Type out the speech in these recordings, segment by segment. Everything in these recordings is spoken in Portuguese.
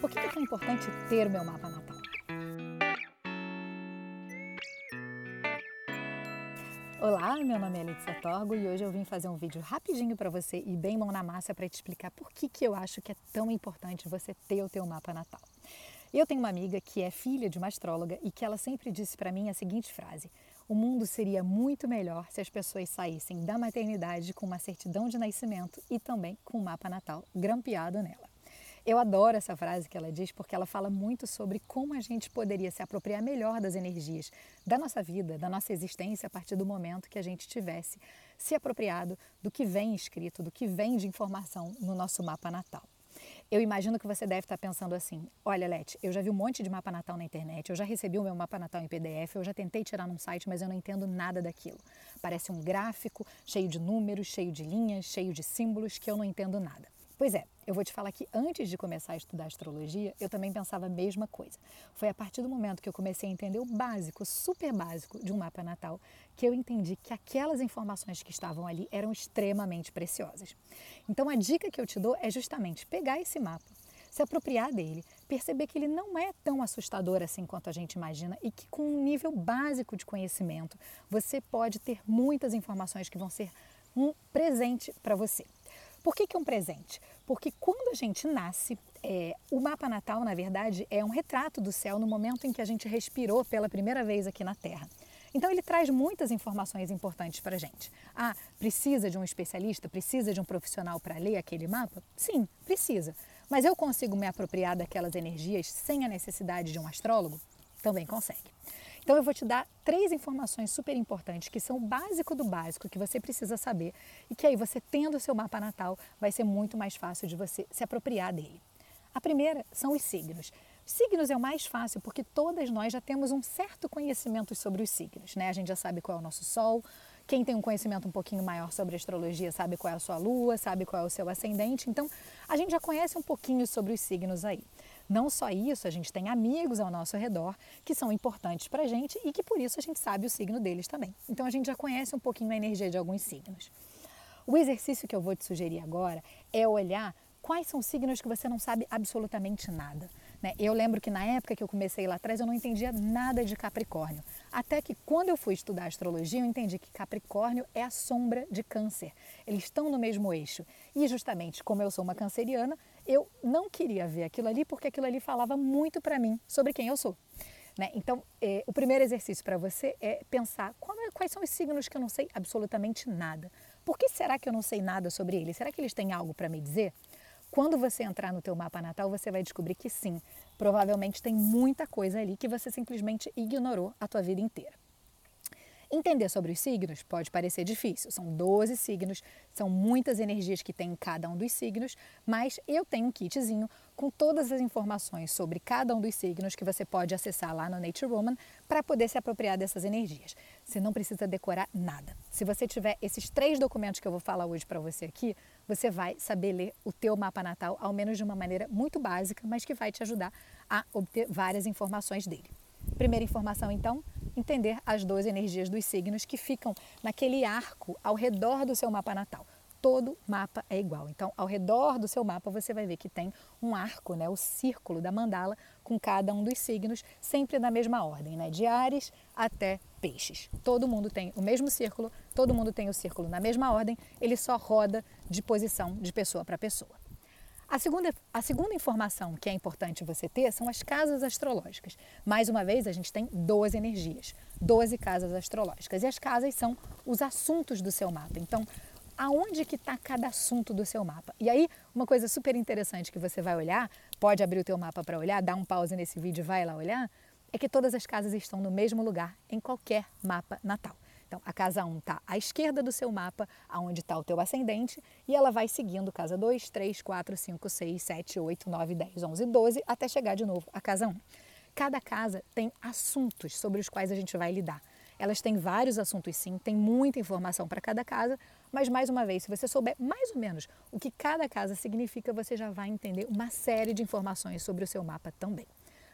Por que é tão importante ter o meu mapa natal? Olá, meu nome é Letícia Torgo e hoje eu vim fazer um vídeo rapidinho para você e bem mão na massa para te explicar por que, que eu acho que é tão importante você ter o teu mapa natal. Eu tenho uma amiga que é filha de uma astróloga e que ela sempre disse para mim a seguinte frase: o mundo seria muito melhor se as pessoas saíssem da maternidade com uma certidão de nascimento e também com um mapa natal grampeado nela. Eu adoro essa frase que ela diz porque ela fala muito sobre como a gente poderia se apropriar melhor das energias da nossa vida, da nossa existência a partir do momento que a gente tivesse se apropriado do que vem escrito, do que vem de informação no nosso mapa natal. Eu imagino que você deve estar pensando assim: olha, Leti, eu já vi um monte de mapa natal na internet, eu já recebi o meu mapa natal em PDF, eu já tentei tirar num site, mas eu não entendo nada daquilo. Parece um gráfico cheio de números, cheio de linhas, cheio de símbolos que eu não entendo nada. Pois é, eu vou te falar que antes de começar a estudar astrologia, eu também pensava a mesma coisa. Foi a partir do momento que eu comecei a entender o básico, super básico de um mapa natal, que eu entendi que aquelas informações que estavam ali eram extremamente preciosas. Então a dica que eu te dou é justamente pegar esse mapa, se apropriar dele, perceber que ele não é tão assustador assim quanto a gente imagina e que com um nível básico de conhecimento você pode ter muitas informações que vão ser um presente para você. Por que, que é um presente? Porque quando a gente nasce, é, o mapa natal, na verdade, é um retrato do céu no momento em que a gente respirou pela primeira vez aqui na Terra. Então ele traz muitas informações importantes para a gente. Ah, precisa de um especialista, precisa de um profissional para ler aquele mapa? Sim, precisa. Mas eu consigo me apropriar daquelas energias sem a necessidade de um astrólogo? Também consegue. Então eu vou te dar três informações super importantes que são o básico do básico que você precisa saber e que aí você tendo o seu mapa natal vai ser muito mais fácil de você se apropriar dele. A primeira são os signos. Signos é o mais fácil porque todas nós já temos um certo conhecimento sobre os signos, né? A gente já sabe qual é o nosso sol. Quem tem um conhecimento um pouquinho maior sobre astrologia sabe qual é a sua lua, sabe qual é o seu ascendente. Então, a gente já conhece um pouquinho sobre os signos aí. Não só isso, a gente tem amigos ao nosso redor que são importantes para a gente e que por isso a gente sabe o signo deles também. Então a gente já conhece um pouquinho a energia de alguns signos. O exercício que eu vou te sugerir agora é olhar quais são os signos que você não sabe absolutamente nada. Né? Eu lembro que na época que eu comecei lá atrás eu não entendia nada de Capricórnio. Até que quando eu fui estudar astrologia eu entendi que Capricórnio é a sombra de Câncer. Eles estão no mesmo eixo. E justamente como eu sou uma canceriana, eu não queria ver aquilo ali porque aquilo ali falava muito para mim sobre quem eu sou. Né? Então, eh, o primeiro exercício para você é pensar é, quais são os signos que eu não sei absolutamente nada. Por que será que eu não sei nada sobre eles? Será que eles têm algo para me dizer? Quando você entrar no teu mapa natal, você vai descobrir que sim, provavelmente tem muita coisa ali que você simplesmente ignorou a tua vida inteira. Entender sobre os signos pode parecer difícil. São 12 signos, são muitas energias que tem em cada um dos signos, mas eu tenho um kitzinho com todas as informações sobre cada um dos signos que você pode acessar lá no Nature Woman para poder se apropriar dessas energias. Você não precisa decorar nada. Se você tiver esses três documentos que eu vou falar hoje para você aqui, você vai saber ler o teu mapa natal, ao menos de uma maneira muito básica, mas que vai te ajudar a obter várias informações dele. Primeira informação, então, entender as 12 energias dos signos que ficam naquele arco ao redor do seu mapa natal. Todo mapa é igual. Então, ao redor do seu mapa, você vai ver que tem um arco, né, o círculo da mandala, com cada um dos signos, sempre na mesma ordem, né, de Ares até Peixes. Todo mundo tem o mesmo círculo, todo mundo tem o círculo na mesma ordem, ele só roda de posição de pessoa para pessoa. A segunda, a segunda informação que é importante você ter são as casas astrológicas. Mais uma vez, a gente tem 12 energias, 12 casas astrológicas. E as casas são os assuntos do seu mapa. Então, aonde que está cada assunto do seu mapa? E aí, uma coisa super interessante que você vai olhar, pode abrir o teu mapa para olhar, dá um pause nesse vídeo e vai lá olhar, é que todas as casas estão no mesmo lugar em qualquer mapa natal. Então, a casa 1 está à esquerda do seu mapa, aonde está o teu ascendente, e ela vai seguindo casa 2, 3, 4, 5, 6, 7, 8, 9, 10, 11, 12, até chegar de novo à casa 1. Cada casa tem assuntos sobre os quais a gente vai lidar. Elas têm vários assuntos sim, tem muita informação para cada casa, mas mais uma vez, se você souber mais ou menos o que cada casa significa, você já vai entender uma série de informações sobre o seu mapa também.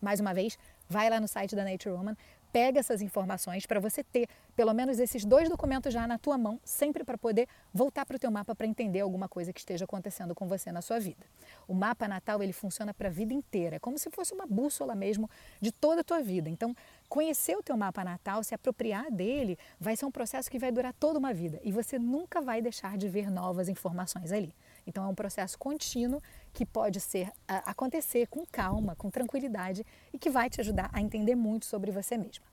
Mais uma vez, vai lá no site da Nature Woman, pega essas informações para você ter pelo menos esses dois documentos já na tua mão, sempre para poder voltar para o teu mapa para entender alguma coisa que esteja acontecendo com você na sua vida. O mapa natal ele funciona para a vida inteira, é como se fosse uma bússola mesmo de toda a tua vida. Então, conhecer o teu mapa natal, se apropriar dele, vai ser um processo que vai durar toda uma vida e você nunca vai deixar de ver novas informações ali. Então é um processo contínuo que pode ser acontecer com calma, com tranquilidade e que vai te ajudar a entender muito sobre você mesma.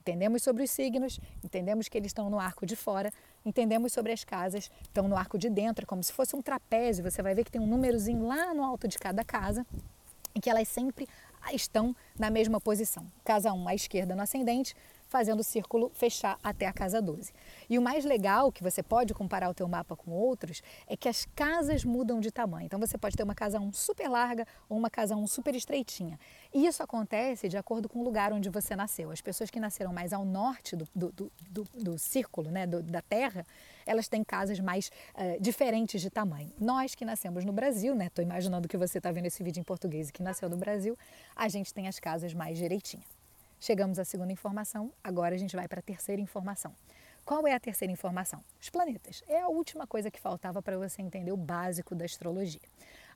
Entendemos sobre os signos, entendemos que eles estão no arco de fora, entendemos sobre as casas, estão no arco de dentro, como se fosse um trapézio. Você vai ver que tem um númerozinho lá no alto de cada casa e que elas sempre estão na mesma posição. Casa 1 à esquerda no ascendente, fazendo o círculo fechar até a casa 12. E o mais legal que você pode comparar o teu mapa com outros é que as casas mudam de tamanho. Então você pode ter uma casa 1 super larga ou uma casa 1 super estreitinha. E isso acontece de acordo com o lugar onde você nasceu. As pessoas que nasceram mais ao norte do, do, do, do, do círculo, né, da Terra, elas têm casas mais uh, diferentes de tamanho. Nós que nascemos no Brasil, né, estou imaginando que você está vendo esse vídeo em português e que nasceu no Brasil, a gente tem as casas mais direitinhas. Chegamos à segunda informação, agora a gente vai para a terceira informação. Qual é a terceira informação? Os planetas. É a última coisa que faltava para você entender o básico da astrologia.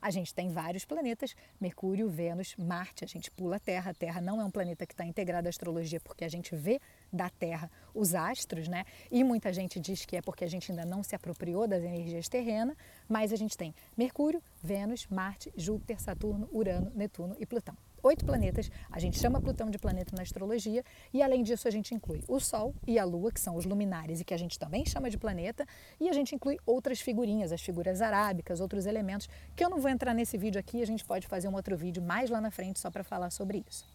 A gente tem vários planetas: Mercúrio, Vênus, Marte. A gente pula a Terra. A Terra não é um planeta que está integrado à astrologia porque a gente vê da Terra os astros, né? E muita gente diz que é porque a gente ainda não se apropriou das energias terrenas, mas a gente tem Mercúrio, Vênus, Marte, Júpiter, Saturno, Urano, Netuno e Plutão oito planetas. A gente chama Plutão de planeta na astrologia e, além disso, a gente inclui o Sol e a Lua, que são os luminares e que a gente também chama de planeta, e a gente inclui outras figurinhas, as figuras arábicas, outros elementos, que eu não vou entrar nesse vídeo aqui, a gente pode fazer um outro vídeo mais lá na frente só para falar sobre isso.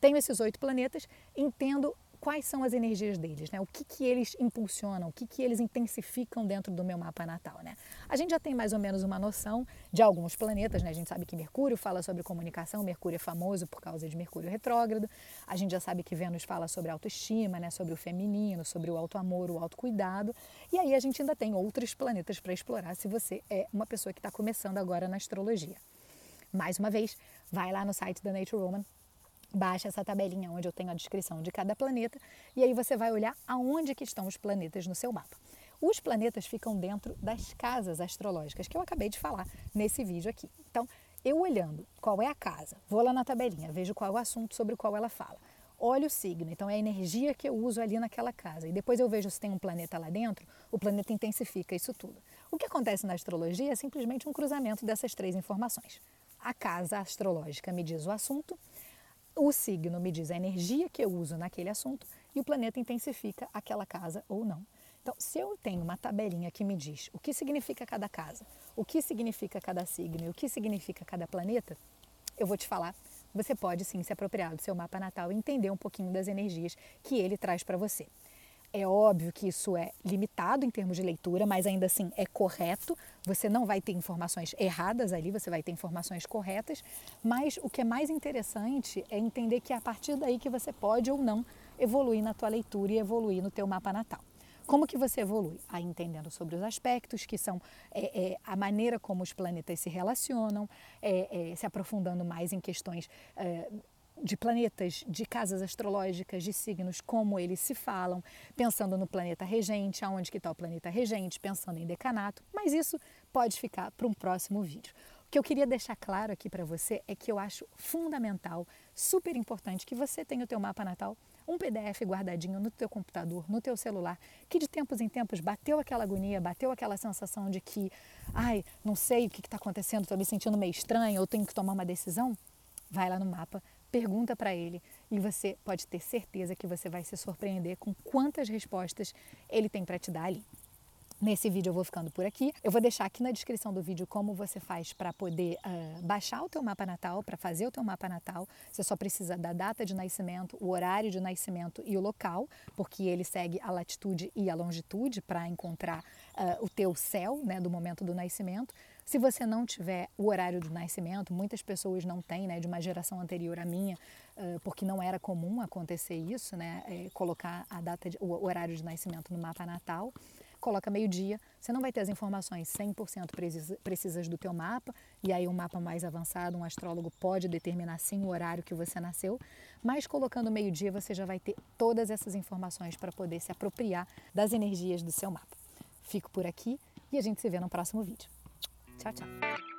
Tenho esses oito planetas, entendo quais são as energias deles, né? O que, que eles impulsionam, o que, que eles intensificam dentro do meu mapa natal, né? A gente já tem mais ou menos uma noção de alguns planetas, né? A gente sabe que Mercúrio fala sobre comunicação, Mercúrio é famoso por causa de Mercúrio retrógrado. A gente já sabe que Vênus fala sobre autoestima, né? Sobre o feminino, sobre o auto-amor, o autocuidado. E aí a gente ainda tem outros planetas para explorar se você é uma pessoa que está começando agora na astrologia. Mais uma vez, vai lá no site da Nature Woman, baixa essa tabelinha onde eu tenho a descrição de cada planeta e aí você vai olhar aonde que estão os planetas no seu mapa. Os planetas ficam dentro das casas astrológicas que eu acabei de falar nesse vídeo aqui. Então, eu olhando qual é a casa, vou lá na tabelinha, vejo qual é o assunto sobre o qual ela fala. Olho o signo, então é a energia que eu uso ali naquela casa. E depois eu vejo se tem um planeta lá dentro, o planeta intensifica isso tudo. O que acontece na astrologia é simplesmente um cruzamento dessas três informações. A casa astrológica me diz o assunto, o signo me diz a energia que eu uso naquele assunto e o planeta intensifica aquela casa ou não. Então, se eu tenho uma tabelinha que me diz o que significa cada casa, o que significa cada signo e o que significa cada planeta, eu vou te falar. Você pode sim se apropriar do seu mapa natal e entender um pouquinho das energias que ele traz para você. É óbvio que isso é limitado em termos de leitura, mas ainda assim é correto. Você não vai ter informações erradas ali, você vai ter informações corretas. Mas o que é mais interessante é entender que é a partir daí que você pode ou não evoluir na tua leitura e evoluir no teu mapa natal. Como que você evolui? Aí entendendo sobre os aspectos, que são é, é, a maneira como os planetas se relacionam, é, é se aprofundando mais em questões é, de planetas, de casas astrológicas, de signos, como eles se falam, pensando no planeta regente, aonde que está o planeta regente, pensando em decanato, mas isso pode ficar para um próximo vídeo. O que eu queria deixar claro aqui para você é que eu acho fundamental, super importante que você tenha o teu mapa natal, um PDF guardadinho no teu computador, no teu celular, que de tempos em tempos bateu aquela agonia, bateu aquela sensação de que, ai, não sei o que está acontecendo, estou me sentindo meio estranho, ou tenho que tomar uma decisão, vai lá no mapa, pergunta para ele e você pode ter certeza que você vai se surpreender com quantas respostas ele tem para te dar ali. Nesse vídeo eu vou ficando por aqui. Eu vou deixar aqui na descrição do vídeo como você faz para poder uh, baixar o teu mapa natal, para fazer o teu mapa natal. Você só precisa da data de nascimento, o horário de nascimento e o local, porque ele segue a latitude e a longitude para encontrar uh, o teu céu né, do momento do nascimento. Se você não tiver o horário do nascimento, muitas pessoas não têm, né, de uma geração anterior à minha, porque não era comum acontecer isso, né, é, colocar a data, de, o horário de nascimento no mapa natal coloca meio-dia, você não vai ter as informações 100% precisas do teu mapa, e aí um mapa mais avançado, um astrólogo pode determinar sim o horário que você nasceu, mas colocando meio-dia você já vai ter todas essas informações para poder se apropriar das energias do seu mapa. Fico por aqui e a gente se vê no próximo vídeo. Tak.